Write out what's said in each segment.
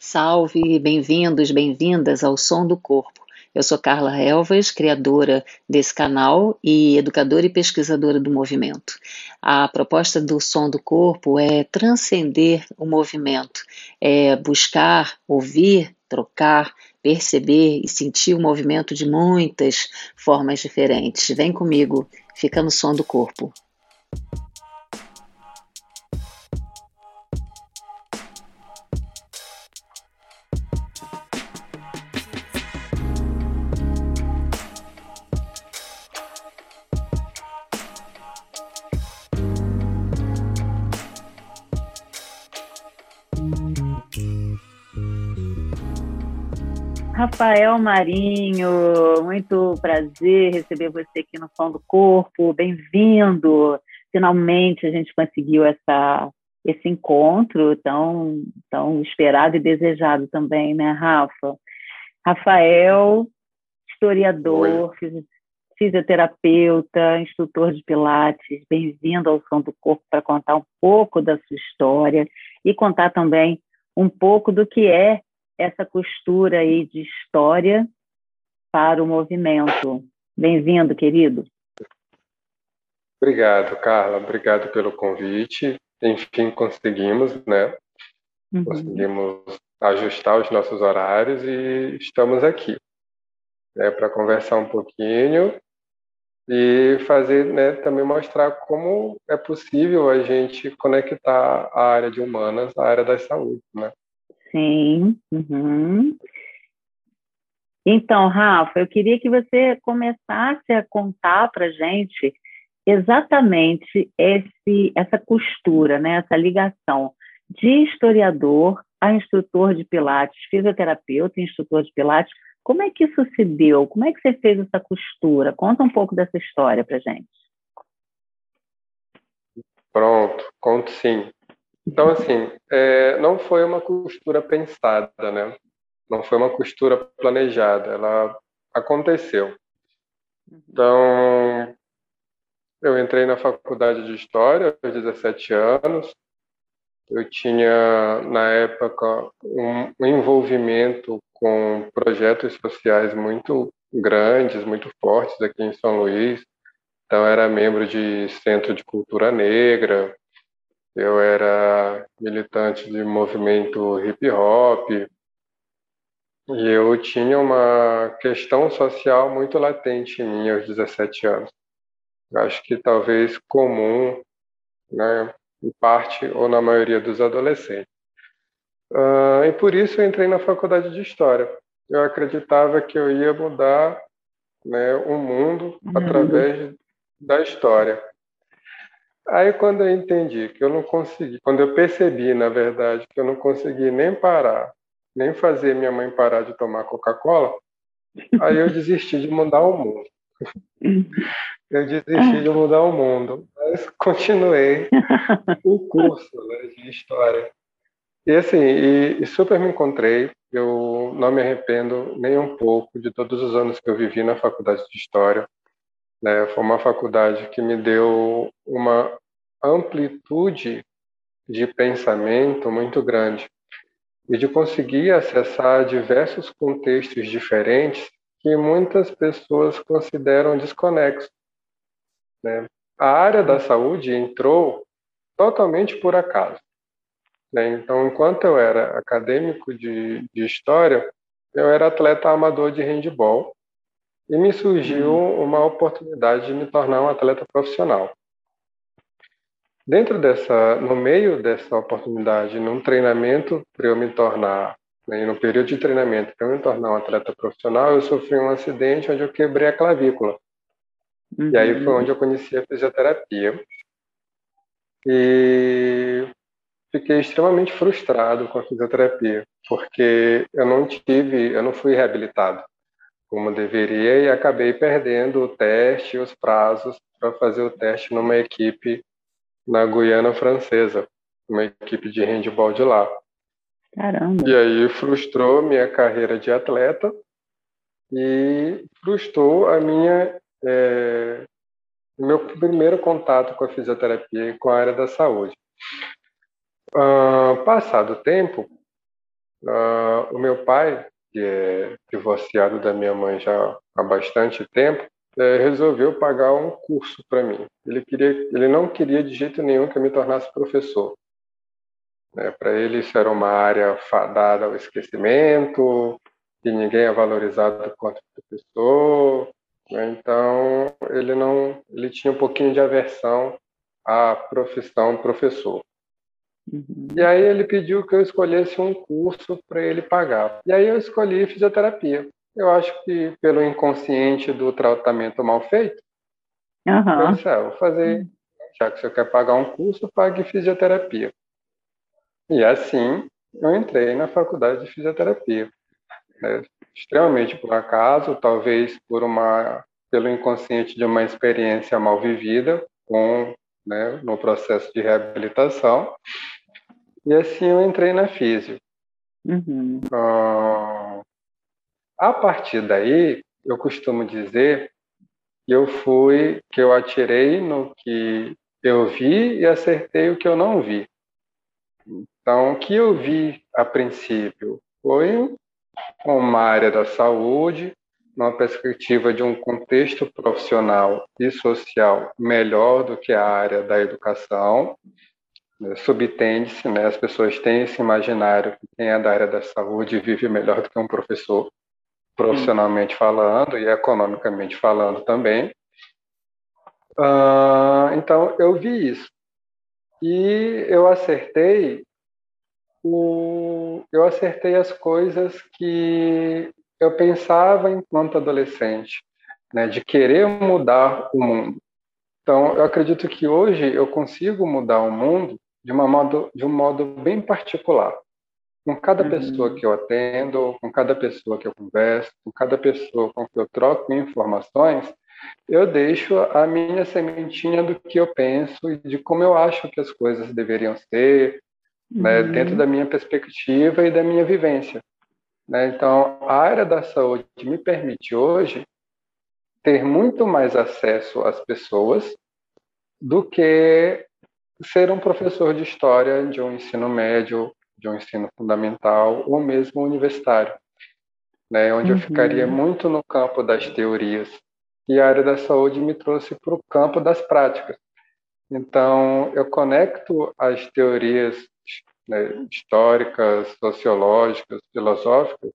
Salve, bem-vindos, bem-vindas ao Som do Corpo. Eu sou Carla Elvas, criadora desse canal e educadora e pesquisadora do movimento. A proposta do Som do Corpo é transcender o movimento, é buscar, ouvir, trocar, perceber e sentir o movimento de muitas formas diferentes. Vem comigo, fica no som do corpo. Rafael Marinho, muito prazer receber você aqui no Som do Corpo, bem-vindo. Finalmente a gente conseguiu essa, esse encontro tão, tão esperado e desejado também, né, Rafa? Rafael, historiador, Oi. fisioterapeuta, instrutor de Pilates, bem-vindo ao Som do Corpo para contar um pouco da sua história e contar também um pouco do que é essa costura aí de história para o movimento. Bem-vindo, querido. Obrigado, Carla. Obrigado pelo convite. Enfim, conseguimos, né? Uhum. Conseguimos ajustar os nossos horários e estamos aqui né, para conversar um pouquinho e fazer, né, também mostrar como é possível a gente conectar a área de humanas à área da saúde, né? Sim. Uhum. Então, Rafa, eu queria que você começasse a contar para gente exatamente esse, essa costura, né, essa ligação de historiador a instrutor de Pilates, fisioterapeuta e instrutor de Pilates. Como é que isso se deu? Como é que você fez essa costura? Conta um pouco dessa história para gente. Pronto, conto sim. Então, assim, é, não foi uma costura pensada, né? Não foi uma costura planejada, ela aconteceu. Então, eu entrei na faculdade de História aos 17 anos. Eu tinha, na época, um, um envolvimento com projetos sociais muito grandes, muito fortes aqui em São Luís. Então, era membro de Centro de Cultura Negra, eu era militante de movimento hip hop e eu tinha uma questão social muito latente em mim aos 17 anos. Acho que talvez comum, né, em parte ou na maioria dos adolescentes. Uh, e por isso eu entrei na faculdade de História. Eu acreditava que eu ia mudar né, o mundo uhum. através da história. Aí quando eu entendi que eu não consegui, quando eu percebi, na verdade, que eu não consegui nem parar, nem fazer minha mãe parar de tomar Coca-Cola, aí eu desisti de mudar o mundo. Eu desisti de mudar o mundo, mas continuei o curso né, de história. E assim, e, e super me encontrei. Eu não me arrependo nem um pouco de todos os anos que eu vivi na faculdade de história. Né? Foi uma faculdade que me deu uma amplitude de pensamento muito grande e de conseguir acessar diversos contextos diferentes que muitas pessoas consideram desconexos. Né? A área da saúde entrou totalmente por acaso. Né? Então, enquanto eu era acadêmico de, de história, eu era atleta amador de handball e me surgiu uhum. uma oportunidade de me tornar um atleta profissional. Dentro dessa, no meio dessa oportunidade, num treinamento para eu me tornar, né, no período de treinamento para eu me tornar um atleta profissional, eu sofri um acidente onde eu quebrei a clavícula. Uhum. E aí foi uhum. onde eu conheci a fisioterapia. E fiquei extremamente frustrado com a fisioterapia, porque eu não tive, eu não fui reabilitado como deveria e acabei perdendo o teste e os prazos para fazer o teste numa equipe na Guiana Francesa, uma equipe de handball de lá. Caramba! E aí frustrou minha carreira de atleta e frustrou a minha é, meu primeiro contato com a fisioterapia e com a área da saúde. Uh, passado o tempo, Uh, o meu pai, que é divorciado da minha mãe já há bastante tempo, é, resolveu pagar um curso para mim. Ele queria, ele não queria de jeito nenhum que eu me tornasse professor. É, para ele isso era uma área fadada ao esquecimento, que ninguém é valorizado quanto professor. Né? Então ele não, ele tinha um pouquinho de aversão à profissão professor. Uhum. E aí ele pediu que eu escolhesse um curso para ele pagar. E aí eu escolhi fisioterapia. Eu acho que pelo inconsciente do tratamento mal feito, uhum. eu disse, ah, vou fazer, uhum. já que você quer pagar um curso, pague fisioterapia. E assim eu entrei na faculdade de fisioterapia. Né? Extremamente por acaso, talvez por uma pelo inconsciente de uma experiência mal vivida com né, no processo de reabilitação e assim eu entrei na física. Uhum. Uh, a partir daí, eu costumo dizer que eu fui, que eu atirei no que eu vi e acertei o que eu não vi. Então, o que eu vi a princípio foi uma área da saúde, uma perspectiva de um contexto profissional e social melhor do que a área da educação, subtende-se, né, as pessoas têm esse imaginário que quem é da área da saúde vive melhor do que um professor, profissionalmente falando e economicamente falando também. Uh, então, eu vi isso. E eu acertei o, eu acertei as coisas que eu pensava enquanto adolescente, né, de querer mudar o mundo. Então, eu acredito que hoje eu consigo mudar o mundo de, uma modo, de um modo bem particular. Com cada uhum. pessoa que eu atendo, com cada pessoa que eu converso, com cada pessoa com que eu troco informações, eu deixo a minha sementinha do que eu penso e de como eu acho que as coisas deveriam ser, né, uhum. né, dentro da minha perspectiva e da minha vivência. Né? Então, a área da saúde me permite hoje ter muito mais acesso às pessoas do que ser um professor de história de um ensino médio, de um ensino fundamental ou mesmo universitário, né, onde uhum. eu ficaria muito no campo das teorias. E a área da saúde me trouxe para o campo das práticas. Então, eu conecto as teorias né, históricas, sociológicas, filosóficas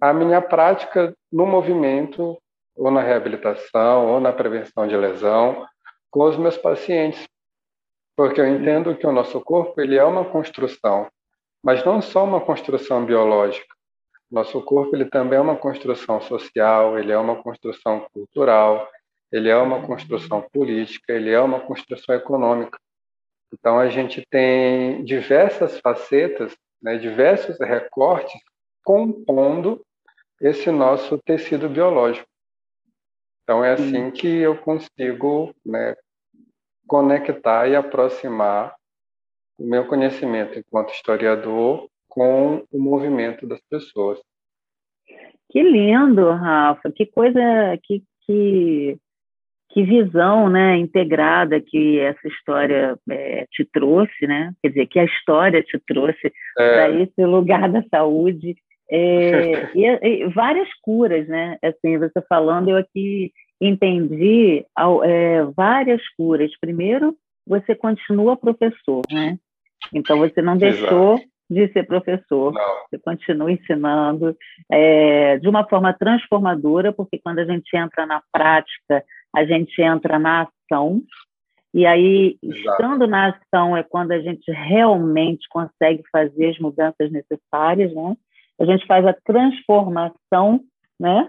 à minha prática no movimento, ou na reabilitação, ou na prevenção de lesão, com os meus pacientes, porque eu entendo que o nosso corpo ele é uma construção, mas não só uma construção biológica. Nosso corpo ele também é uma construção social, ele é uma construção cultural, ele é uma construção política, ele é uma construção econômica. Então a gente tem diversas facetas, né, diversos recortes compondo esse nosso tecido biológico. Então é assim que eu consigo né, conectar e aproximar o meu conhecimento enquanto historiador com o movimento das pessoas. Que lindo, Rafa! Que coisa, que, que, que visão, né, integrada que essa história é, te trouxe, né? Quer dizer, que a história te trouxe é. para esse lugar da saúde. É, e, e, várias curas, né? Assim, você falando, eu aqui entendi é, várias curas. Primeiro, você continua professor, né? Então, você não deixou Exato. de ser professor, não. você continua ensinando é, de uma forma transformadora, porque quando a gente entra na prática, a gente entra na ação, e aí, Exato. estando na ação, é quando a gente realmente consegue fazer as mudanças necessárias, né? A gente faz a transformação, né?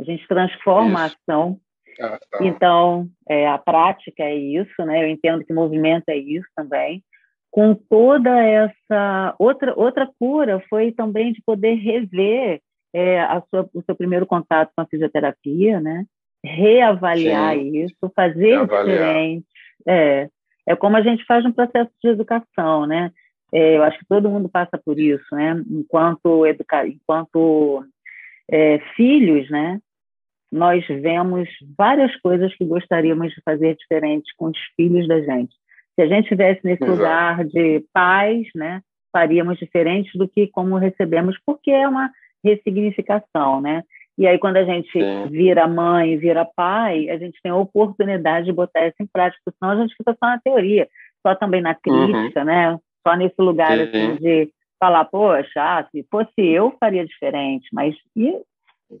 A gente transforma Isso. a ação ah, tá. Então, é, a prática é isso, né? Eu entendo que movimento é isso também. Com toda essa outra outra cura foi também de poder rever é, a sua, o seu primeiro contato com a fisioterapia, né? Reavaliar Sim. isso, fazer Reavaliar. diferente. É, é como a gente faz no processo de educação, né? É, eu acho que todo mundo passa por isso, né? Enquanto educa enquanto é, filhos, né? Nós vemos várias coisas que gostaríamos de fazer diferente com os filhos da gente. Se a gente estivesse nesse Exato. lugar de pais, né, faríamos diferente do que como recebemos, porque é uma ressignificação, né? E aí, quando a gente Sim. vira mãe, vira pai, a gente tem a oportunidade de botar isso em prática, senão a gente fica só na teoria, só também na crítica, uhum. né? Só nesse lugar assim, de falar, poxa, ah, se fosse eu, faria diferente, mas e,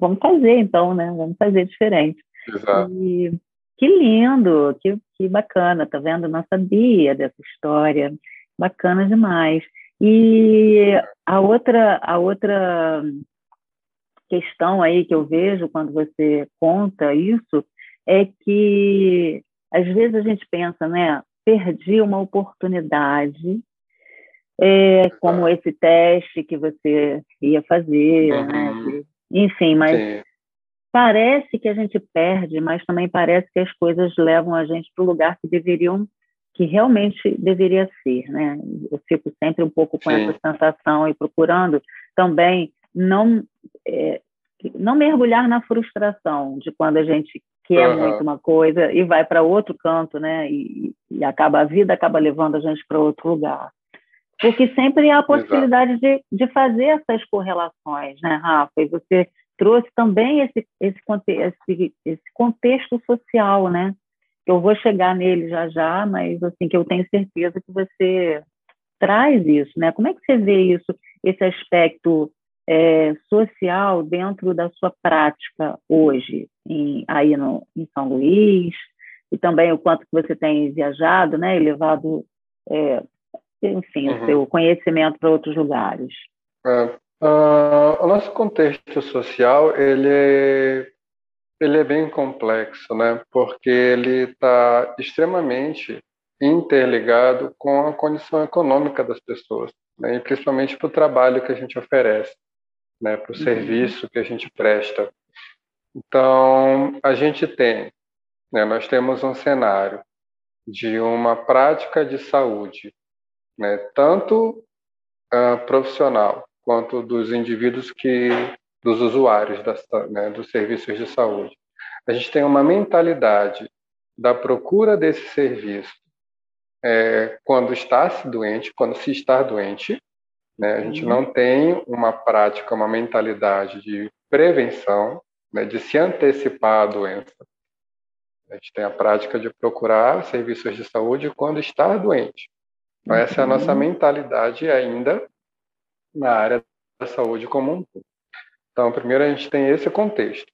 vamos fazer então, né? Vamos fazer diferente. Exato. E, que lindo, que, que bacana, tá vendo? Não sabia dessa história, bacana demais. E a outra, a outra questão aí que eu vejo quando você conta isso é que às vezes a gente pensa, né? Perdi uma oportunidade, é, como esse teste que você ia fazer, uhum. né? Enfim, mas Sim. parece que a gente perde, mas também parece que as coisas levam a gente para o lugar que deveriam, que realmente deveria ser, né? Eu fico sempre um pouco com Sim. essa sensação e procurando também não é, não mergulhar na frustração de quando a gente quer uhum. muito uma coisa e vai para outro canto, né? E, e, acaba a vida acaba levando a gente para outro lugar. Porque sempre há a possibilidade de, de fazer essas correlações, né, Rafa? E você trouxe também esse, esse, esse, esse contexto social, né? Eu vou chegar nele já já, mas assim que eu tenho certeza que você traz isso, né? Como é que você vê isso, esse aspecto é, social dentro da sua prática hoje, em, aí no, em São Luís, e também o quanto que você tem viajado, né, e levado, é, enfim, uhum. o seu conhecimento para outros lugares. É, uh, o nosso contexto social, ele é, ele é bem complexo, né, porque ele está extremamente interligado com a condição econômica das pessoas, né, e principalmente para o trabalho que a gente oferece né, para o uhum. serviço que a gente presta. Então, a gente tem, né, nós temos um cenário de uma prática de saúde, né, tanto uh, profissional quanto dos indivíduos que, dos usuários né, dos serviços de saúde. A gente tem uma mentalidade da procura desse serviço é, quando está se doente, quando se está doente, né? A gente uhum. não tem uma prática, uma mentalidade de prevenção, né, de se antecipar à doença. A gente tem a prática de procurar serviços de saúde quando está doente. Então, essa é a nossa uhum. mentalidade ainda na área da saúde como um todo. Então, primeiro, a gente tem esse contexto.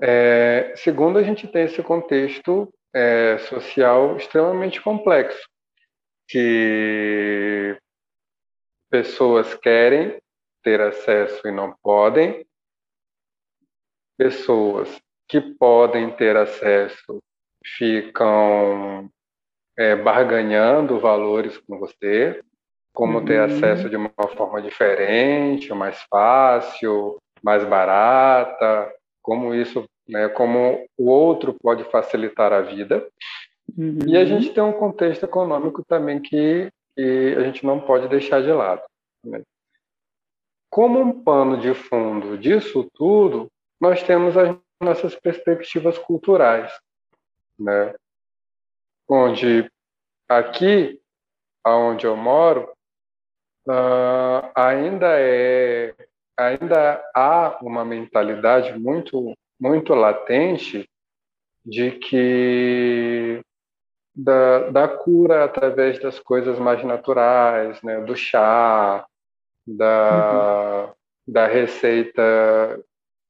É, segundo, a gente tem esse contexto é, social extremamente complexo, que pessoas querem ter acesso e não podem, pessoas que podem ter acesso ficam é, barganhando valores com você, como uhum. ter acesso de uma forma diferente, mais fácil, mais barata, como isso, né, como o outro pode facilitar a vida. Uhum. E a gente tem um contexto econômico também que que a gente não pode deixar de lado. Né? Como um pano de fundo disso tudo, nós temos as nossas perspectivas culturais, né? Onde aqui, aonde eu moro, uh, ainda é ainda há uma mentalidade muito muito latente de que da, da cura através das coisas mais naturais, né? do chá, da, uhum. da receita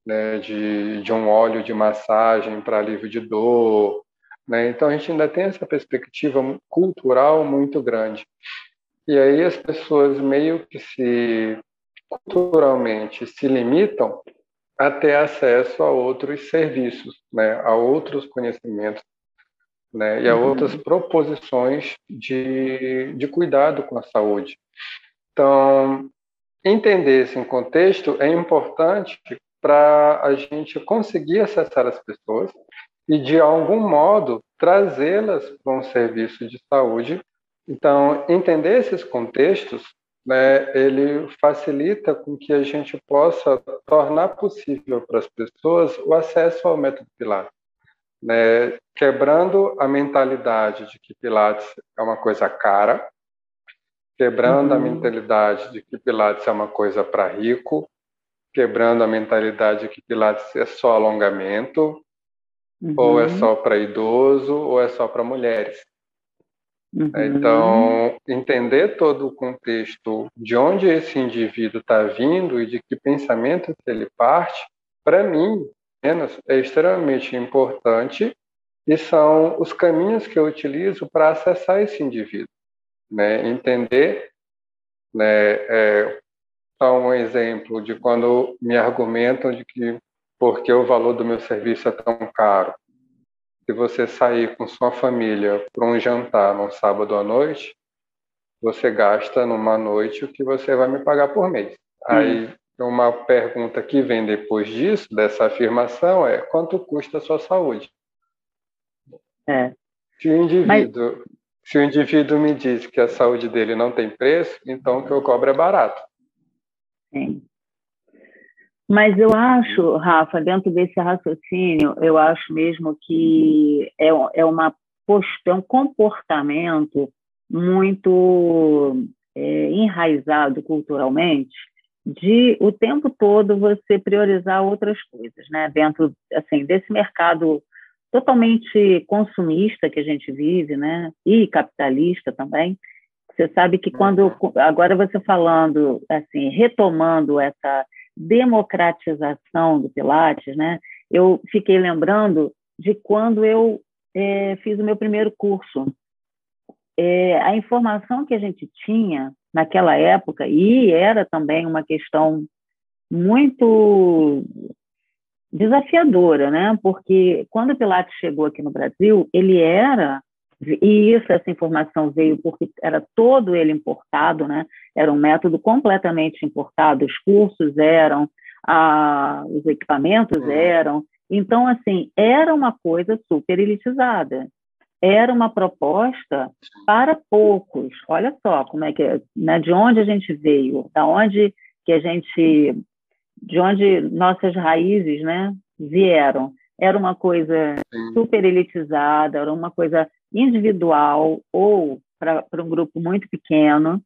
né? de, de um óleo de massagem para alívio de dor. Né? Então, a gente ainda tem essa perspectiva cultural muito grande. E aí as pessoas meio que se culturalmente se limitam a ter acesso a outros serviços, né, a outros conhecimentos né, e a uhum. outras proposições de, de cuidado com a saúde. Então, entender esse contexto é importante para a gente conseguir acessar as pessoas e, de algum modo, trazê-las para um serviço de saúde. Então, entender esses contextos, né, ele facilita com que a gente possa tornar possível para as pessoas o acesso ao método Pilates né, quebrando a mentalidade de que Pilates é uma coisa cara, quebrando uhum. a mentalidade de que Pilates é uma coisa para rico, quebrando a mentalidade de que Pilates é só alongamento, uhum. ou é uhum. só para idoso, ou é só para mulheres. Uhum. Então, entender todo o contexto de onde esse indivíduo está vindo e de que pensamento ele parte, para mim, menos, é extremamente importante e são os caminhos que eu utilizo para acessar esse indivíduo, né? Entender, né? É, só um exemplo de quando me argumentam de que porque o valor do meu serviço é tão caro, se você sair com sua família para um jantar no sábado à noite, você gasta numa noite o que você vai me pagar por mês. Hum. Aí uma pergunta que vem depois disso, dessa afirmação, é quanto custa a sua saúde? É. Se o indivíduo, Mas... se o indivíduo me diz que a saúde dele não tem preço, então o que eu cobro é barato. Sim. Mas eu acho, Rafa, dentro desse raciocínio, eu acho mesmo que é, é uma postura, é um comportamento muito é, enraizado culturalmente de o tempo todo você priorizar outras coisas, né? Dentro assim desse mercado totalmente consumista que a gente vive, né? E capitalista também. Você sabe que quando uhum. agora você falando assim, retomando essa democratização do Pilates, né? Eu fiquei lembrando de quando eu é, fiz o meu primeiro curso. É, a informação que a gente tinha naquela época, e era também uma questão muito desafiadora, né? Porque quando o Pilates chegou aqui no Brasil, ele era e isso, essa informação veio porque era todo ele importado, né? Era um método completamente importado, os cursos eram, a, os equipamentos uhum. eram. Então, assim, era uma coisa super elitizada. Era uma proposta para poucos. Olha só como é que é, né? de onde a gente veio, da onde que a gente, de onde nossas raízes, né, vieram. Era uma coisa super elitizada, era uma coisa individual ou para um grupo muito pequeno,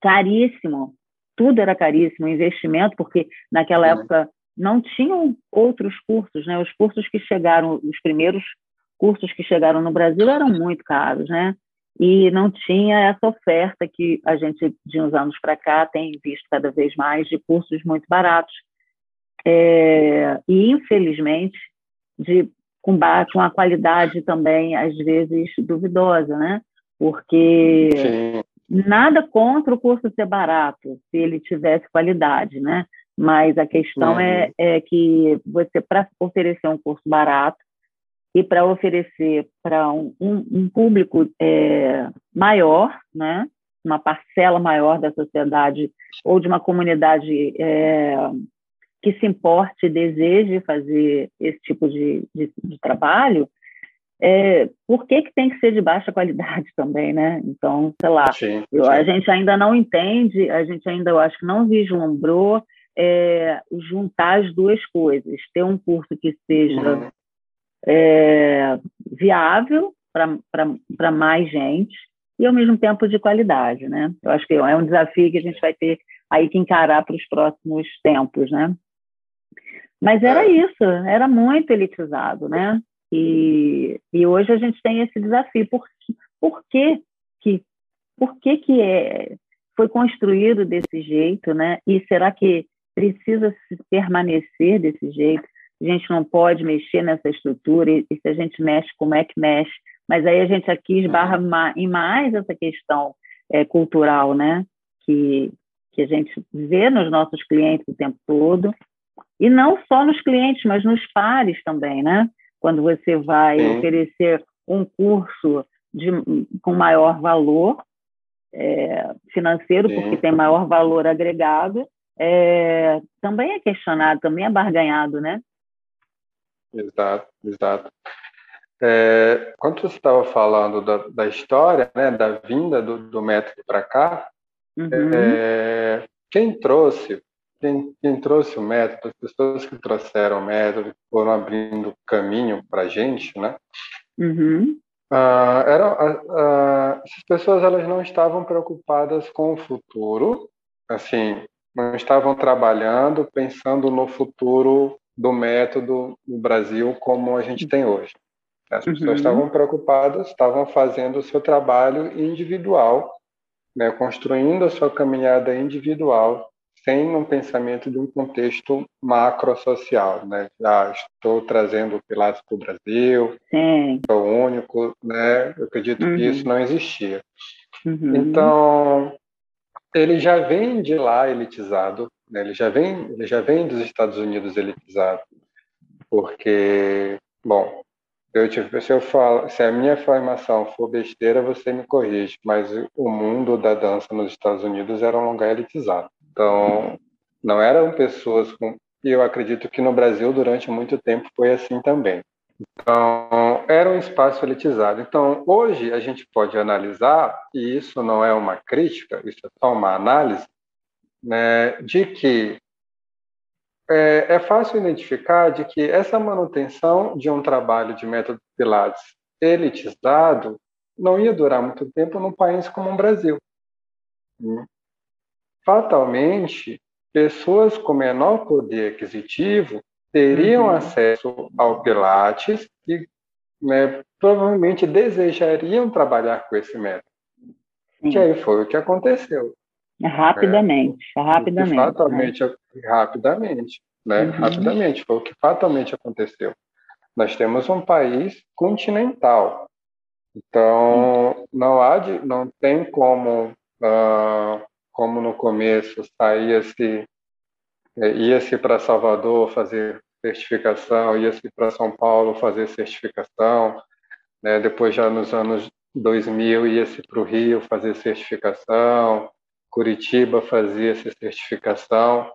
caríssimo, tudo era caríssimo, investimento, porque naquela é. época não tinham outros cursos, né? Os cursos que chegaram, os primeiros cursos que chegaram no Brasil eram muito caros, né? E não tinha essa oferta que a gente, de uns anos para cá, tem visto cada vez mais de cursos muito baratos. É, e, infelizmente, de com, com a qualidade também, às vezes, duvidosa, né? Porque Sim. nada contra o curso ser barato, se ele tivesse qualidade, né? Mas a questão uhum. é, é que você, para oferecer um curso barato e para oferecer para um, um, um, público é, maior, né? uma parcela maior da sociedade ou de uma comunidade é, que se importe e deseje fazer esse tipo de, de, de trabalho, é, por que, que tem que ser de baixa qualidade também, né? Então, sei lá, sim, eu, sim. a gente ainda não entende, a gente ainda, eu acho que não vislumbrou é, juntar as duas coisas, ter um curso que seja uhum. é, viável para mais gente e, ao mesmo tempo, de qualidade, né? Eu acho que é um desafio que a gente vai ter aí que encarar para os próximos tempos, né? Mas era é. isso, era muito elitizado, né? E, e hoje a gente tem esse desafio. Por, por que que, por que, que é, foi construído desse jeito, né? E será que precisa se permanecer desse jeito? A gente não pode mexer nessa estrutura e, e se a gente mexe, como é que mexe? Mas aí a gente aqui esbarra uhum. em mais essa questão é, cultural, né? Que, que a gente vê nos nossos clientes o tempo todo e não só nos clientes, mas nos pares também, né? Quando você vai Sim. oferecer um curso de, com maior valor é, financeiro, Sim. porque tem maior valor agregado, é, também é questionado, também é barganhado, né? Exato, exato. É, quando você estava falando da, da, história, né, da vinda do, do método para cá, uhum. é, quem trouxe quem, quem, trouxe o método, as pessoas que trouxeram o método, foram abrindo caminho para a gente, né? Uhum. Uh, era, uh, as pessoas elas não estavam preocupadas com o futuro, assim, não estavam trabalhando pensando no futuro do método no Brasil como a gente tem hoje. As pessoas uhum. estavam preocupadas, estavam fazendo o seu trabalho individual, né, construindo a sua caminhada individual, sem um pensamento de um contexto macro-social. Né? Já estou trazendo o Pilates para o Brasil, Sim. sou único, né? eu acredito uhum. que isso não existia. Uhum. Então, ele já vem de lá elitizado, né? ele, já vem, ele já vem dos Estados Unidos elitizado, porque, bom, eu, tipo, se, eu falo, se a minha formação for besteira, você me corrige, mas o mundo da dança nos Estados Unidos era um lugar elitizado. Então, não eram pessoas com. E eu acredito que no Brasil, durante muito tempo, foi assim também. Então, era um espaço elitizado. Então, hoje a gente pode analisar, e isso não é uma crítica, isso é só uma análise, né, de que é, é, fácil identificar de que essa manutenção de um trabalho de método Pilates elitizado não ia durar muito tempo num país como o Brasil. Fatalmente, pessoas com menor poder aquisitivo teriam uhum. acesso ao Pilates e né, provavelmente desejariam trabalhar com esse método. Sim. Que aí foi o que aconteceu. Rapidamente, é, rapidamente. Fatalmente, né? rapidamente, né? Uhum. Rapidamente, foi o que fatalmente aconteceu. Nós temos um país continental, então uhum. não há, de, não tem como, uh, como no começo saía-se, é, ia-se para Salvador fazer certificação, ia-se para São Paulo fazer certificação, né? Depois já nos anos 2000 ia-se para o Rio fazer certificação, Curitiba fazia essa certificação,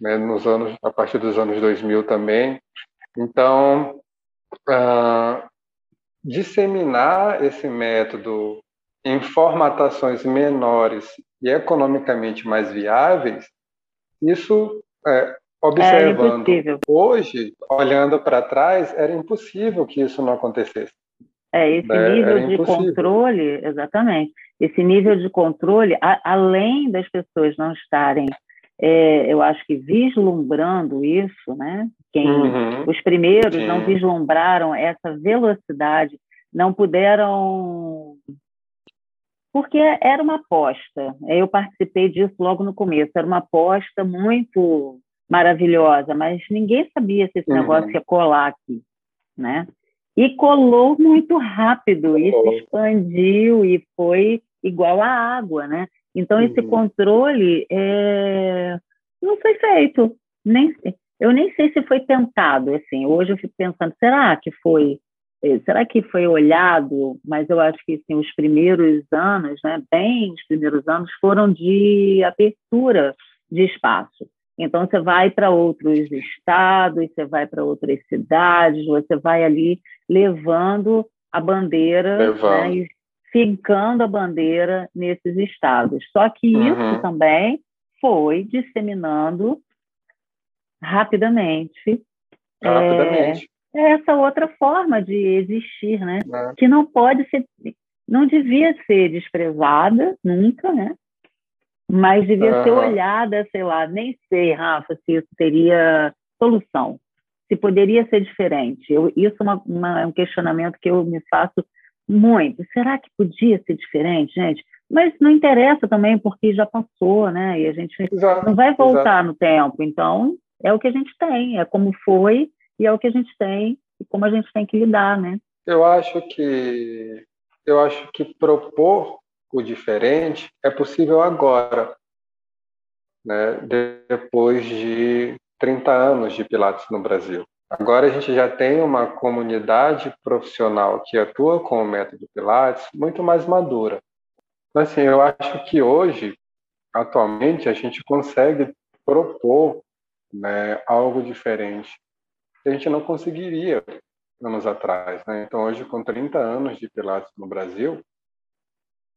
né, nos anos, a partir dos anos 2000 também. Então, uh, disseminar esse método em formatações menores e economicamente mais viáveis, isso, é, observando hoje, olhando para trás, era impossível que isso não acontecesse. É, esse é, nível de controle, exatamente, esse nível de controle, a, além das pessoas não estarem, é, eu acho que vislumbrando isso, né? Quem, uhum. Os primeiros Sim. não vislumbraram essa velocidade, não puderam. Porque era uma aposta, eu participei disso logo no começo, era uma aposta muito maravilhosa, mas ninguém sabia se esse uhum. negócio ia colar aqui, né? E colou muito rápido, e se expandiu e foi igual à água, né? Então, esse uhum. controle é... não foi feito. Nem, eu nem sei se foi tentado, assim. Hoje eu fico pensando, será que foi... Eh, será que foi olhado? Mas eu acho que assim, os primeiros anos, né, bem os primeiros anos, foram de abertura de espaço. Então, você vai para outros estados, você vai para outras cidades, você vai ali levando a bandeira né, e fincando a bandeira nesses estados. Só que uhum. isso também foi disseminando rapidamente, rapidamente. É, essa outra forma de existir, né? É. Que não pode ser, não devia ser desprezada nunca, né? mas devia ser olhada, sei lá, nem sei, Rafa, se isso teria solução, se poderia ser diferente. Eu, isso é uma, uma, é um questionamento que eu me faço muito. Será que podia ser diferente, gente? Mas não interessa também, porque já passou, né? E a gente exato, não vai voltar exato. no tempo. Então, é o que a gente tem, é como foi e é o que a gente tem e como a gente tem que lidar, né? Eu acho que eu acho que propor o diferente é possível agora, né, depois de 30 anos de Pilates no Brasil. Agora a gente já tem uma comunidade profissional que atua com o método Pilates muito mais madura. Assim, eu acho que hoje, atualmente, a gente consegue propor né, algo diferente a gente não conseguiria anos atrás. Né? Então, hoje, com 30 anos de Pilates no Brasil,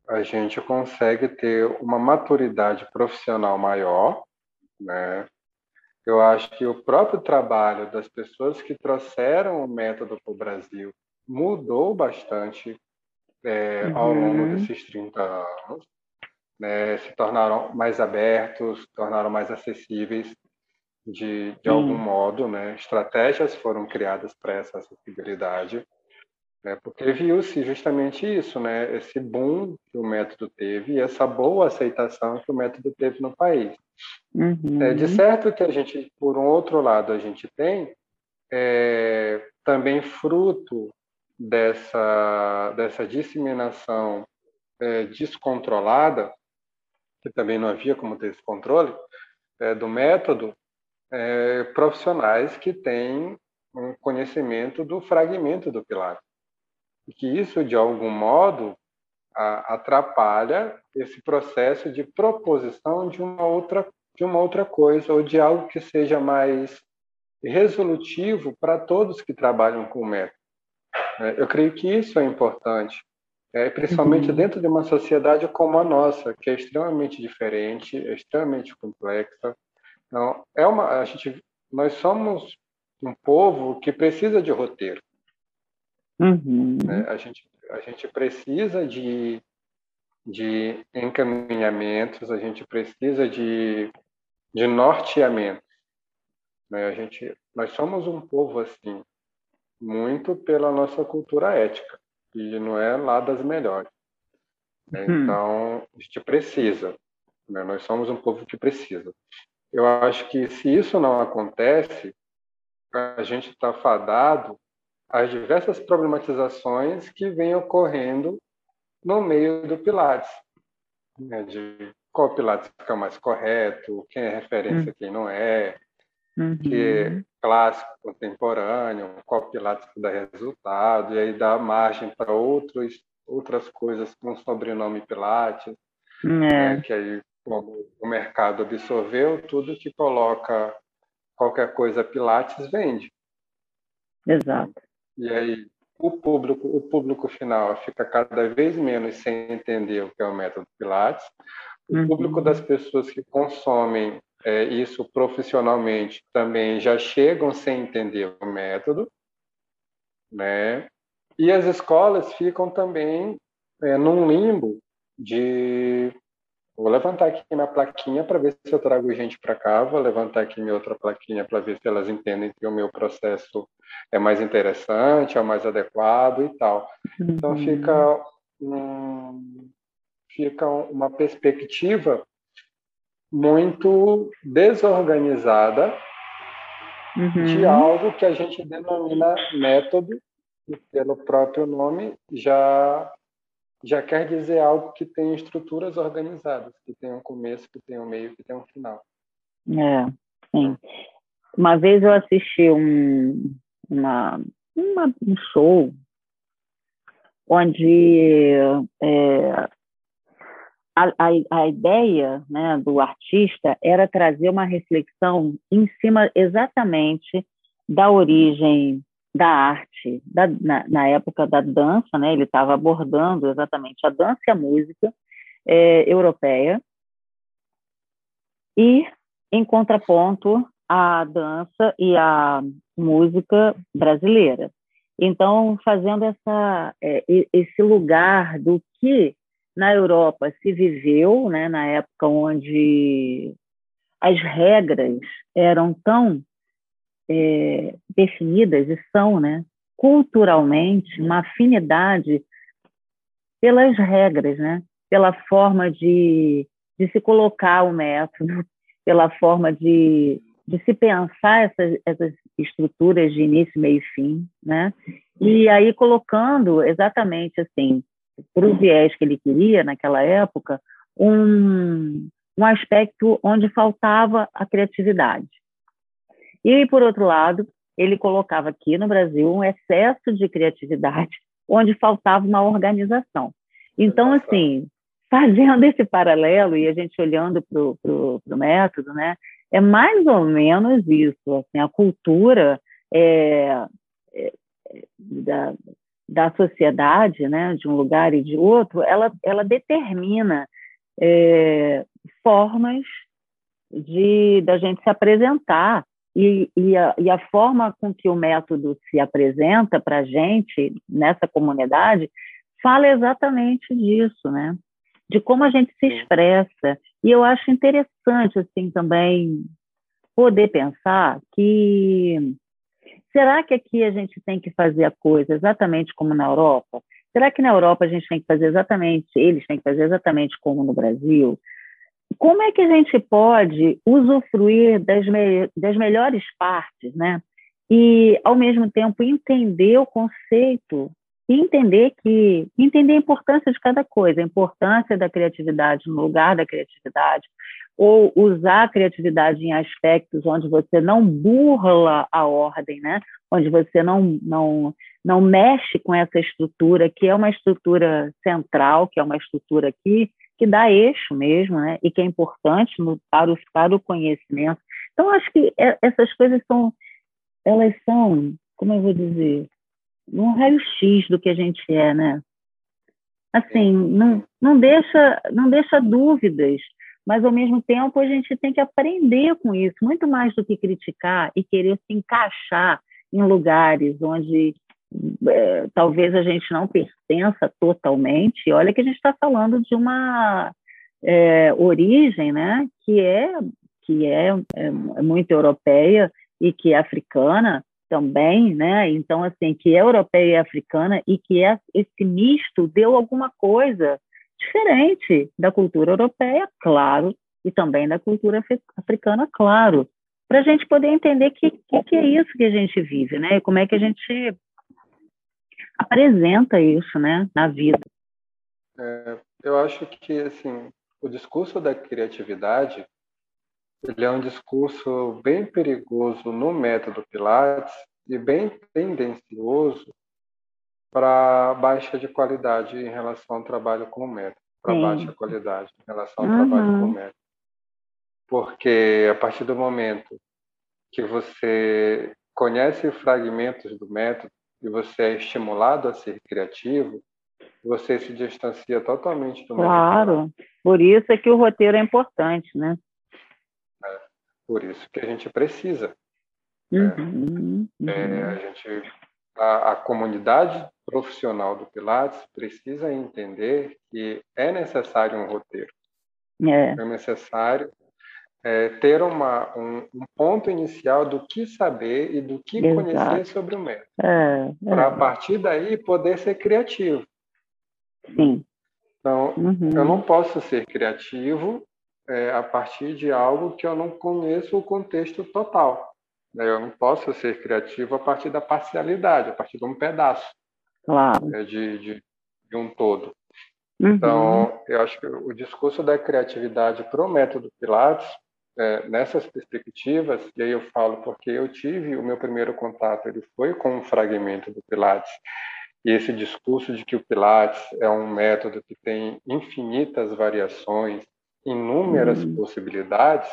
a gente consegue ter uma maturidade profissional maior, né? Eu acho que o próprio trabalho das pessoas que trouxeram o método para o Brasil mudou bastante é, uhum. ao longo desses 30 anos, né, se tornaram mais abertos, tornaram mais acessíveis de, de algum modo, né? Estratégias foram criadas para essa acessibilidade, né? Porque viu-se justamente isso, né? Esse boom que o método teve e essa boa aceitação que o método teve no país. Uhum. É, de certo que a gente, por um outro lado, a gente tem é, também fruto dessa dessa disseminação é, descontrolada, que também não havia como ter esse controle é, do método, é, profissionais que têm um conhecimento do fragmento do pilar. E que isso, de algum modo, a, atrapalha esse processo de proposição de uma outra de uma outra coisa ou de algo que seja mais resolutivo para todos que trabalham com o método. É, eu creio que isso é importante, é, principalmente uhum. dentro de uma sociedade como a nossa, que é extremamente diferente, é extremamente complexa, então, é uma, a gente, nós somos um povo que precisa de roteiro. Uhum. Né? A, gente, a gente precisa de, de encaminhamentos, a gente precisa de, de norteamento. Né? A gente, nós somos um povo assim, muito pela nossa cultura ética, e não é lá das melhores. Né? Uhum. Então, a gente precisa. Né? Nós somos um povo que precisa. Eu acho que se isso não acontece, a gente está fadado às diversas problematizações que vêm ocorrendo no meio do Pilates. Né? De qual Pilates fica mais correto, quem é referência, uhum. quem não é, uhum. que é clássico, contemporâneo, qual Pilates que dá resultado, e aí dá margem para outros outras coisas com sobrenome Pilates, é. né? que aí como o mercado absorveu, tudo que coloca qualquer coisa Pilates vende. Exato. E aí o público, o público final fica cada vez menos sem entender o que é o método Pilates. O uhum. público das pessoas que consomem é, isso profissionalmente também já chegam sem entender o método, né? E as escolas ficam também é, num limbo de Vou levantar aqui minha plaquinha para ver se eu trago gente para cá. Vou levantar aqui minha outra plaquinha para ver se elas entendem que o meu processo é mais interessante, é mais adequado e tal. Então uhum. fica um, fica uma perspectiva muito desorganizada uhum. de algo que a gente denomina método e pelo próprio nome já já quer dizer algo que tem estruturas organizadas, que tem um começo, que tem um meio, que tem um final. É, sim. Uma vez eu assisti um, uma, uma um show onde é, a, a, a, ideia né, do artista era trazer uma reflexão em cima exatamente da origem da arte, da, na, na, época da dança, né? Ele estava abordando exatamente a dança e a música é, europeia e, em contraponto, a dança e a música brasileira. Então, fazendo essa, é, esse lugar do que na Europa se viveu, né, na época onde as regras eram tão é, definidas e são, né, culturalmente, uma afinidade pelas regras, né, pela forma de, de se colocar o método, pela forma de, de se pensar essas, essas estruturas de início, meio e fim, né, e aí colocando exatamente assim, para o viés que ele queria naquela época, um, um aspecto onde faltava a criatividade. E, por outro lado, ele colocava aqui no Brasil um excesso de criatividade, onde faltava uma organização. Então, assim, fazendo esse paralelo e a gente olhando para o método, né, é mais ou menos isso. Assim, a cultura é, é, da, da sociedade, né, de um lugar e de outro, ela, ela determina é, formas de da gente se apresentar e, e, a, e a forma com que o método se apresenta para a gente nessa comunidade fala exatamente disso, né? De como a gente se expressa. E eu acho interessante, assim, também poder pensar que será que aqui a gente tem que fazer a coisa exatamente como na Europa? Será que na Europa a gente tem que fazer exatamente, eles têm que fazer exatamente como no Brasil? Como é que a gente pode usufruir das, me das melhores partes, né? E, ao mesmo tempo, entender o conceito e entender que entender a importância de cada coisa, a importância da criatividade no lugar da criatividade, ou usar a criatividade em aspectos onde você não burla a ordem, né? Onde você não não não mexe com essa estrutura que é uma estrutura central, que é uma estrutura aqui que dá eixo mesmo, né? E que é importante no, para, o, para o conhecimento. Então acho que é, essas coisas são elas são, como eu vou dizer, um raio-x do que a gente é, né? Assim, não, não, deixa, não deixa dúvidas, mas ao mesmo tempo a gente tem que aprender com isso, muito mais do que criticar e querer se encaixar em lugares onde é, talvez a gente não pertença totalmente. Olha que a gente está falando de uma é, origem, né, que é que é, é muito europeia e que é africana, também, né? Então, assim, que é europeia e africana e que é, esse misto deu alguma coisa diferente da cultura europeia, claro, e também da cultura africana, claro, para a gente poder entender que, que, que, é isso que a gente vive, né? E como é que a gente apresenta isso, né, na vida. É, eu acho que, assim, o discurso da criatividade ele é um discurso bem perigoso no método Pilates e bem tendencioso para baixa de qualidade em relação ao trabalho com o método, para baixa qualidade em relação ao uhum. trabalho com o método. Porque a partir do momento que você conhece fragmentos do método e você é estimulado a ser criativo, você se distancia totalmente do. Claro, por isso é que o roteiro é importante, né? Por isso que a gente precisa. Uhum, né? uhum. É, a gente, a, a, comunidade profissional do Pilates precisa entender que é necessário um roteiro. É, é necessário é, ter uma, um, um, ponto inicial do que saber e do que Exato. conhecer sobre o método. É, é. Para, a partir daí, poder ser criativo. Sim. Então, uhum. eu não posso ser criativo é, a partir de algo que eu não conheço o contexto total. Né? Eu não posso ser criativo a partir da parcialidade, a partir de um pedaço claro. né, de, de, de, um todo. Uhum. Então, eu acho que o discurso da criatividade para o método Pilates, é, nessas perspectivas, e aí eu falo porque eu tive o meu primeiro contato, ele foi com um fragmento do Pilates, e esse discurso de que o Pilates é um método que tem infinitas variações, inúmeras uhum. possibilidades,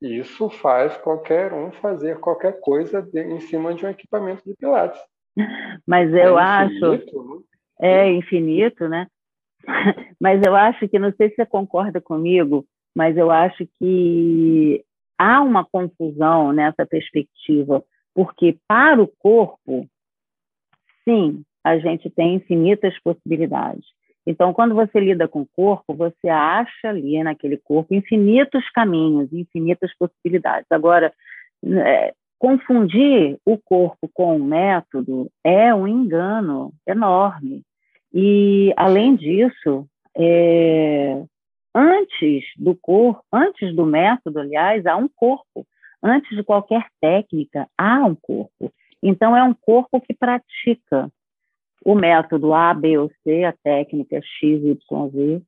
isso faz qualquer um fazer qualquer coisa de, em cima de um equipamento de Pilates. Mas eu é acho. Infinito, né? É infinito, né? mas eu acho que, não sei se você concorda comigo, mas eu acho que há uma confusão nessa perspectiva, porque para o corpo, sim, a gente tem infinitas possibilidades. Então, quando você lida com o corpo, você acha ali naquele corpo infinitos caminhos, infinitas possibilidades. Agora, é, confundir o corpo com o método é um engano enorme. E, além disso, é, antes do corpo, antes do método, aliás, há um corpo. Antes de qualquer técnica, há um corpo. Então, é um corpo que pratica o método A, B ou C, a técnica X, Y, Z.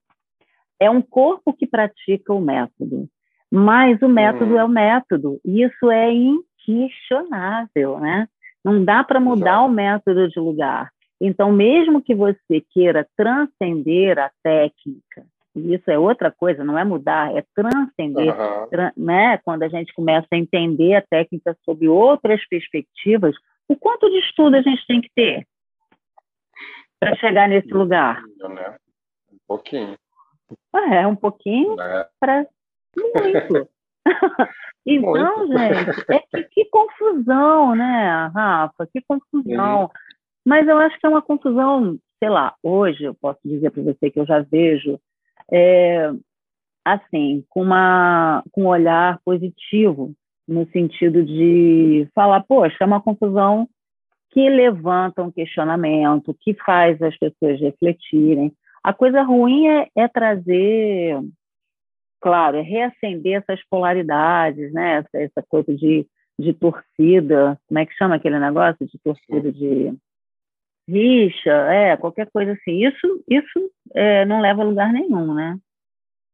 É um corpo que pratica o método, mas o método uhum. é o método, e isso é inquestionável, né? Não dá para mudar Exato. o método de lugar. Então, mesmo que você queira transcender a técnica, isso é outra coisa, não é mudar, é transcender, uhum. né? Quando a gente começa a entender a técnica sob outras perspectivas, o quanto de estudo a gente tem que ter? para chegar nesse lugar? Né? Um pouquinho. É, um pouquinho é. para muito. então, muito. gente, é que, que, confusão, né, Rafa? Que confusão. Mas eu acho que é uma confusão sei lá, hoje eu posso dizer para você que eu já vejo é, assim, com, uma, com um olhar positivo, no sentido de falar, poxa, é uma confusão que levanta um questionamento, que faz as pessoas refletirem. A coisa ruim é, é trazer, claro, é reacender essas polaridades, né? essa, essa coisa de, de torcida, como é que chama aquele negócio de torcida de rixa, é, qualquer coisa assim. Isso, isso é, não leva a lugar nenhum, né?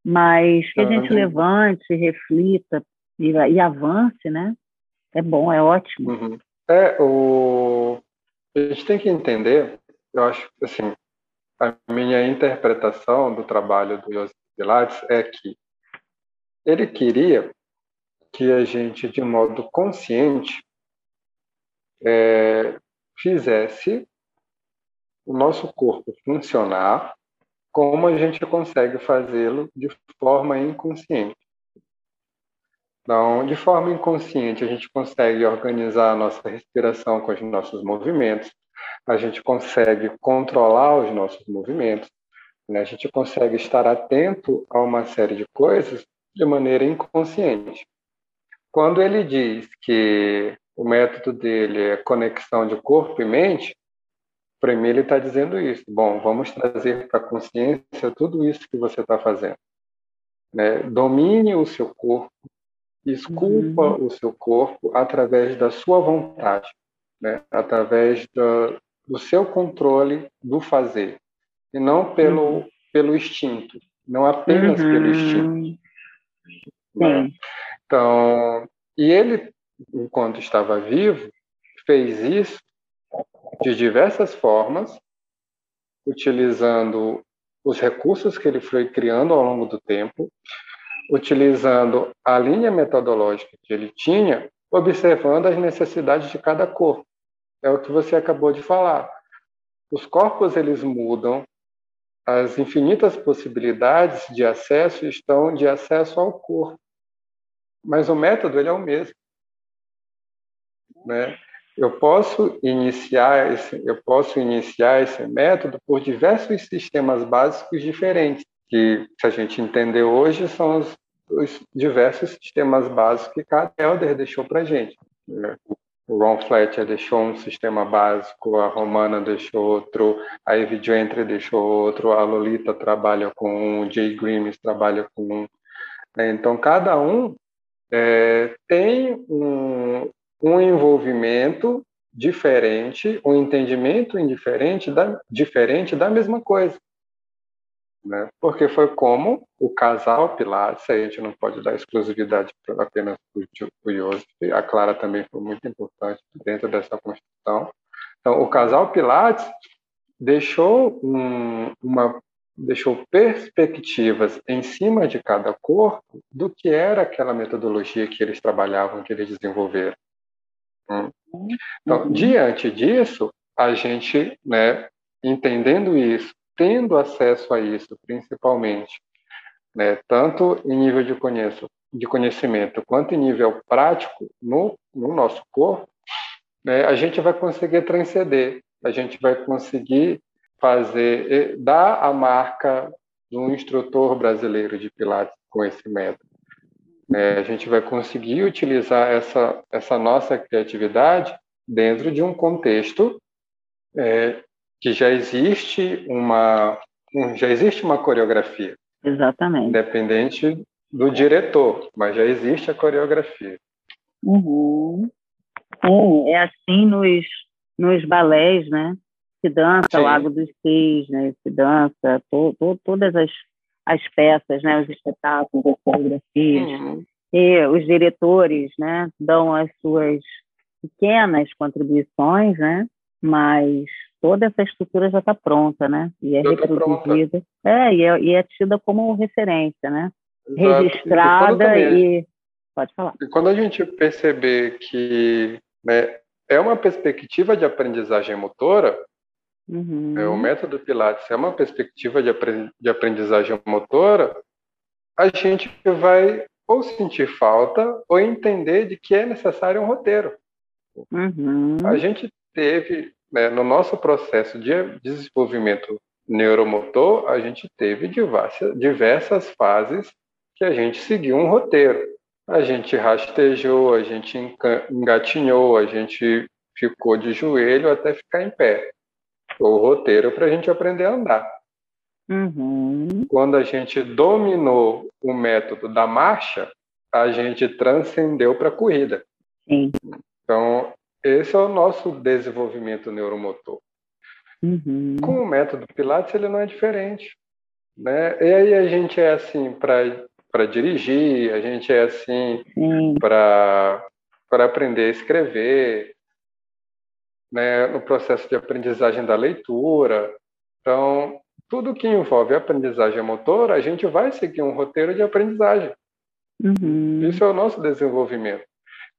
Mas que a gente uhum. levante, reflita e, e, avance, né? É bom, é ótimo. Uhum. É, o... a gente tem que entender, eu acho, assim, a minha interpretação do trabalho do José Pilates é que ele queria que a gente, de modo consciente, é, fizesse o nosso corpo funcionar como a gente consegue fazê-lo de forma inconsciente. Então, de forma inconsciente, a gente consegue organizar a nossa respiração com os nossos movimentos, a gente consegue controlar os nossos movimentos, né? a gente consegue estar atento a uma série de coisas de maneira inconsciente. Quando ele diz que o método dele é conexão de corpo e mente, para mim ele está dizendo isso. Bom, vamos trazer para a consciência tudo isso que você está fazendo. Né? Domine o seu corpo, esculpa uhum. o seu corpo através da sua vontade, né? através do, do seu controle do fazer, e não pelo, uhum. pelo instinto, não apenas uhum. pelo instinto. Né? Então, e ele, enquanto estava vivo, fez isso de diversas formas, utilizando os recursos que ele foi criando ao longo do tempo, utilizando a linha metodológica que ele tinha, observando as necessidades de cada corpo. É o que você acabou de falar. Os corpos eles mudam, as infinitas possibilidades de acesso estão de acesso ao corpo, mas o método ele é o mesmo, né? Eu posso iniciar esse, eu posso iniciar esse método por diversos sistemas básicos diferentes, que se a gente entender hoje são os, os diversos sistemas básicos que cada elder deixou para gente. Né? O Ron Fletcher deixou um sistema básico, a Romana deixou outro, a Evie Gentry deixou outro, a Lolita trabalha com um, o Jay Grimes trabalha com um. Então, cada um é, tem um, um envolvimento diferente, um entendimento indiferente da, diferente da mesma coisa. Né? Porque foi como o casal Pilates, a gente não pode dar exclusividade apenas para o Joseph, a Clara também foi muito importante dentro dessa construção. Então, o casal Pilates deixou um, uma deixou perspectivas em cima de cada corpo do que era aquela metodologia que eles trabalhavam, que eles desenvolveram. Hum. Então, uhum. diante disso, a gente, né, entendendo isso, tendo acesso a isso, principalmente, né, tanto em nível de, conheço, de conhecimento quanto em nível prático no, no nosso corpo, né, a gente vai conseguir transcender, a gente vai conseguir fazer, dar a marca do instrutor brasileiro de Pilates com esse método. É, a gente vai conseguir utilizar essa, essa nossa criatividade dentro de um contexto é, que já existe uma um, já existe uma coreografia. Exatamente. Independente do diretor, mas já existe a coreografia. Uhum. É, é assim nos, nos balés, né? Se dança Sim. o Lago dos Cisnes, se dança to, to, todas as as peças, né, os espetáculos, as coreografias. Uhum. E os diretores né, dão as suas pequenas contribuições, né, mas toda essa estrutura já está pronta, né? E é já tá reproduzida. Tá é, e é, e é tida como referência, né? Exato. Registrada e, e, Pode falar. E quando a gente perceber que né, é uma perspectiva de aprendizagem motora, Uhum. É, o método Pilates é uma perspectiva de aprendizagem motora, a gente vai ou sentir falta ou entender de que é necessário um roteiro. Uhum. A gente teve né, no nosso processo de desenvolvimento neuromotor, a gente teve diversas, diversas fases que a gente seguiu um roteiro. A gente rastejou, a gente engatinhou, a gente ficou de joelho até ficar em pé. O roteiro para a gente aprender a andar. Uhum. Quando a gente dominou o método da marcha, a gente transcendeu para a corrida. Sim. Então, esse é o nosso desenvolvimento neuromotor. Uhum. Com o método Pilates, ele não é diferente. Né? E aí a gente é assim para dirigir, a gente é assim para aprender a escrever, né? no processo de aprendizagem da leitura. Então, tudo que envolve aprendizagem motora, a gente vai seguir um roteiro de aprendizagem. Uhum. Isso é o nosso desenvolvimento.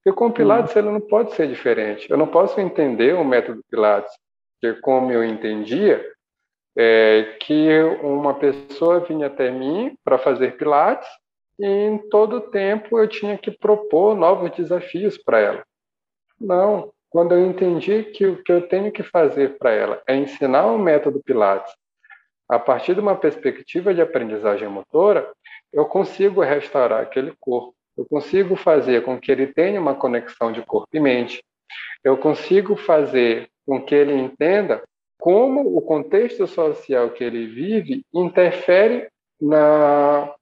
E com o Pilates, uhum. ele não pode ser diferente. Eu não posso entender o método Pilates, que como eu entendia, é que uma pessoa vinha até mim para fazer Pilates e em todo tempo eu tinha que propor novos desafios para ela. Não, quando eu entendi que o que eu tenho que fazer para ela é ensinar o método Pilates a partir de uma perspectiva de aprendizagem motora, eu consigo restaurar aquele corpo, eu consigo fazer com que ele tenha uma conexão de corpo e mente, eu consigo fazer com que ele entenda como o contexto social que ele vive interfere na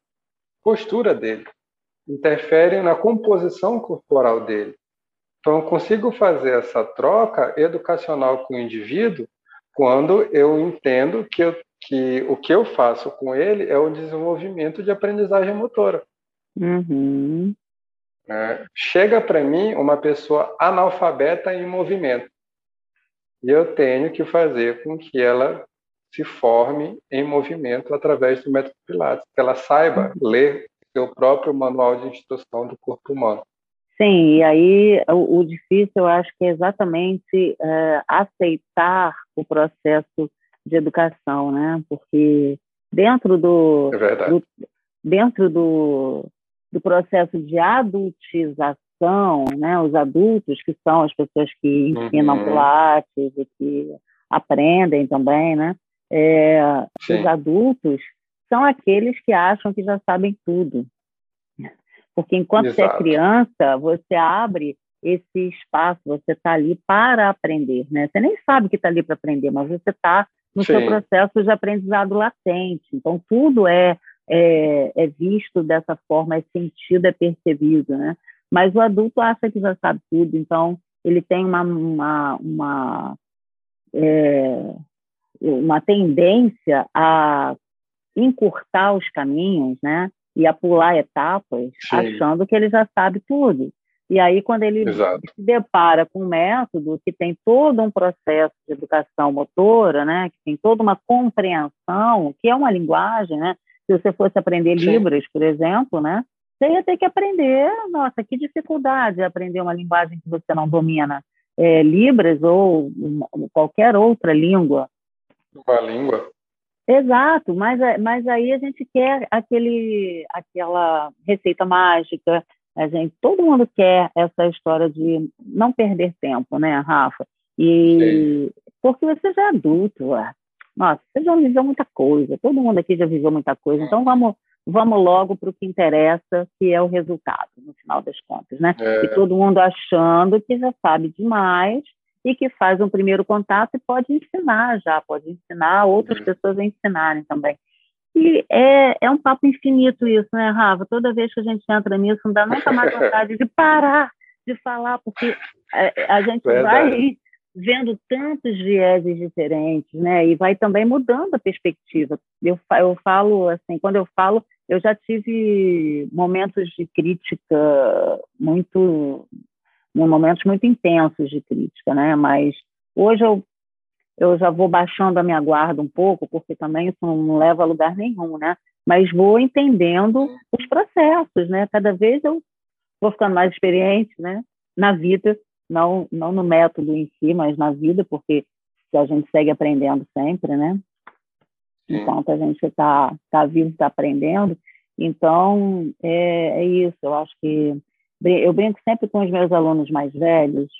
postura dele, interfere na composição corporal dele. Então, eu consigo fazer essa troca educacional com o indivíduo quando eu entendo que eu que o que eu faço com ele é o desenvolvimento de aprendizagem motora. Uhum. É, chega para mim uma pessoa analfabeta em movimento e eu tenho que fazer com que ela se forme em movimento através do método Pilates, que ela saiba ler seu próprio manual de instrução do corpo humano. Sim, e aí o, o difícil eu acho que é exatamente é, aceitar o processo de educação, né? Porque dentro do, é do dentro do, do processo de adultização, né? Os adultos que são as pessoas que ensinam uhum. Pilates e que aprendem também, né? É, os adultos são aqueles que acham que já sabem tudo. Porque enquanto Exato. você é criança, você abre esse espaço, você está ali para aprender, né? Você nem sabe que está ali para aprender, mas você está no Sim. seu processo de aprendizado latente. Então, tudo é, é, é, visto dessa forma, é sentido, é percebido, né? Mas o adulto acha que já sabe tudo, então ele tem uma, uma, uma, é, uma tendência a encurtar os caminhos, né? E a pular etapas, Sim. achando que ele já sabe tudo. E aí, quando ele Exato. se depara com um método que tem todo um processo de educação motora, né, que tem toda uma compreensão, que é uma linguagem, né? Se você fosse aprender Sim. Libras, por exemplo, né, você ia ter que aprender, nossa, que dificuldade aprender uma linguagem que você não domina. É, Libras ou qualquer outra língua. Uma língua. Exato, mas, mas aí a gente quer aquele, aquela receita mágica, a gente, todo mundo quer essa história de não perder tempo, né, Rafa? E Sim. porque você já é adulto, ué. nossa, você já viveu muita coisa, todo mundo aqui já viveu muita coisa, então vamos vamos logo para o que interessa, que é o resultado, no final das contas, né? É. E todo mundo achando que já sabe demais e que faz um primeiro contato e pode ensinar já, pode ensinar outras uhum. pessoas a ensinarem também. E é, é um papo infinito isso, né, Rafa? Toda vez que a gente entra nisso, não dá nunca mais vontade de parar de falar, porque a, a gente Verdade. vai vendo tantos vieses diferentes, né? E vai também mudando a perspectiva. Eu, eu falo assim, quando eu falo, eu já tive momentos de crítica muito, momentos muito intensos de crítica, né? Mas hoje eu eu já vou baixando a minha guarda um pouco, porque também isso não leva a lugar nenhum, né? Mas vou entendendo os processos, né? Cada vez eu vou ficando mais experiente, né? Na vida, não, não no método em si, mas na vida, porque a gente segue aprendendo sempre, né? Enquanto a gente está tá vivo, está aprendendo. Então, é, é isso. Eu acho que eu brinco sempre com os meus alunos mais velhos,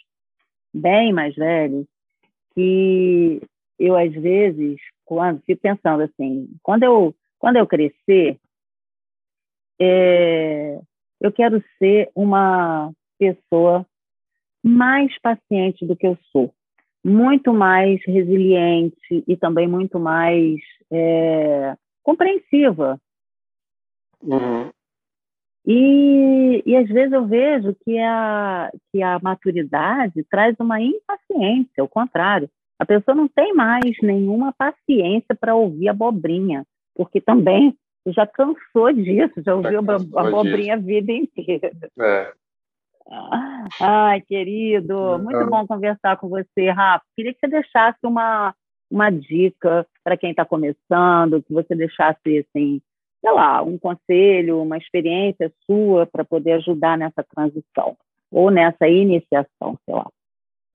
bem mais velhos, que eu, às vezes, quando fico pensando assim, quando eu, quando eu crescer, é, eu quero ser uma pessoa mais paciente do que eu sou, muito mais resiliente e também muito mais é, compreensiva. Uhum. E, e às vezes eu vejo que a, que a maturidade traz uma impaciência, o contrário. A pessoa não tem mais nenhuma paciência para ouvir abobrinha, porque também já cansou disso, já ouviu a abobrinha a vida inteira. É. Ai, querido, muito bom conversar com você, Rafa. Queria que você deixasse uma, uma dica para quem está começando, que você deixasse assim, sei lá, um conselho, uma experiência sua para poder ajudar nessa transição ou nessa iniciação, sei lá.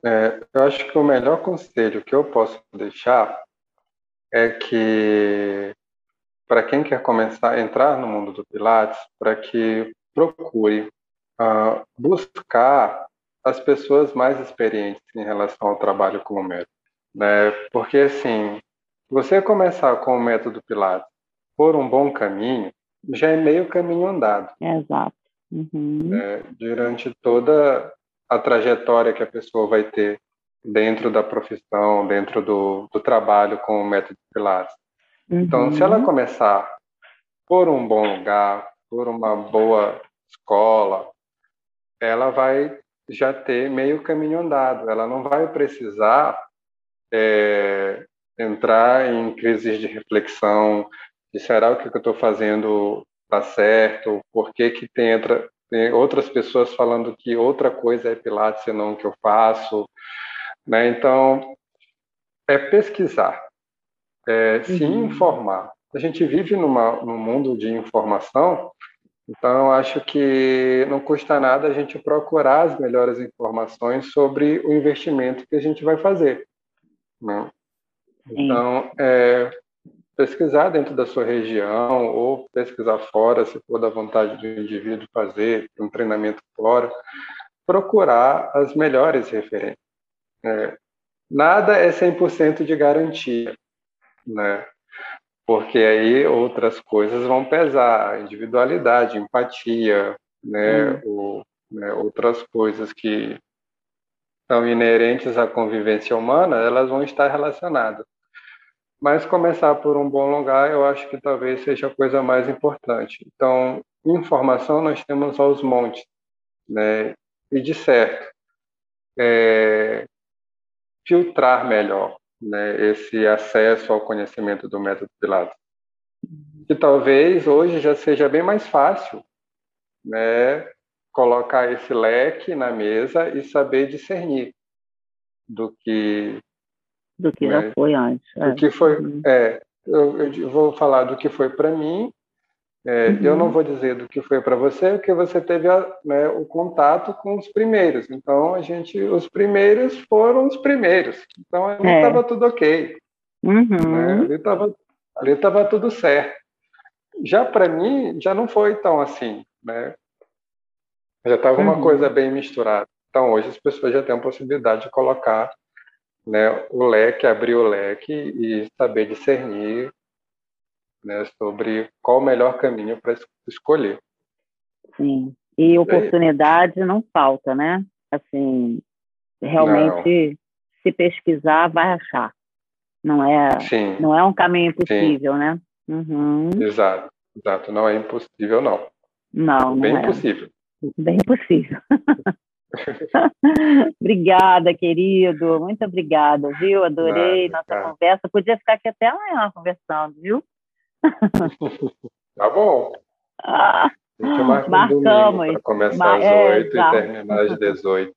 É, eu acho que o melhor conselho que eu posso deixar é que para quem quer começar a entrar no mundo do Pilates, para que procure uh, buscar as pessoas mais experientes em relação ao trabalho com o método, né? Porque assim, você começar com o método Pilates por um bom caminho, já é meio caminho andado. Exato. Uhum. Né? Durante toda a trajetória que a pessoa vai ter dentro da profissão, dentro do, do trabalho com o método Pilates. Uhum. Então, se ela uhum. começar por um bom lugar, por uma boa escola, ela vai já ter meio caminho andado. Ela não vai precisar é, entrar em crises de reflexão, de será o que eu estou fazendo está certo, por que, que tem, entra, tem outras pessoas falando que outra coisa é Pilates e não o que eu faço. Né? Então, é pesquisar, é se uhum. informar. A gente vive numa, num mundo de informação, então acho que não custa nada a gente procurar as melhores informações sobre o investimento que a gente vai fazer. Né? Então, é, pesquisar dentro da sua região ou pesquisar fora, se for da vontade do indivíduo fazer um treinamento fora, procurar as melhores referências. É, nada é 100% de garantia, né? Porque aí outras coisas vão pesar, individualidade, empatia, né? Hum. O, né? Outras coisas que são inerentes à convivência humana, elas vão estar relacionadas. Mas começar por um bom lugar, eu acho que talvez seja a coisa mais importante. Então, informação nós temos aos montes, né? E de certo, é, filtrar melhor, né? Esse acesso ao conhecimento do método Pilates, que talvez hoje já seja bem mais fácil, né? Colocar esse leque na mesa e saber discernir do que do que já foi antes. É. que foi, uhum. é, eu, eu, vou falar do que foi para mim. É, uhum. Eu não vou dizer do que foi para você, porque você teve a, né, o contato com os primeiros. Então a gente, os primeiros foram os primeiros. Então ali estava é. tudo ok. Uhum. Né? Ali estava ali tava tudo certo. Já para mim já não foi tão assim, né? Já estava uma uhum. coisa bem misturada. Então hoje as pessoas já têm a possibilidade de colocar né, o leque, abrir o leque e saber discernir né, sobre qual o melhor caminho para escolher. Sim, e oportunidade não falta, né? Assim, realmente, não. se pesquisar, vai achar. Não é, Sim. não é um caminho impossível, Sim. né? Uhum. Exato, exato. Não é impossível, não. Não, Bem não é. impossível. Bem possível. obrigada, querido. Muito obrigada, viu? Adorei Nada, nossa cara. conversa. Podia ficar aqui até amanhã conversando, viu? tá bom. Ah, a gente marca Marcamos. Um começar Mar... às oito é, e terminar às 18.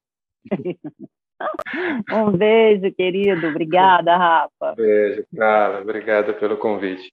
um beijo, querido. Obrigada, Rafa. Beijo, cara. Obrigada pelo convite.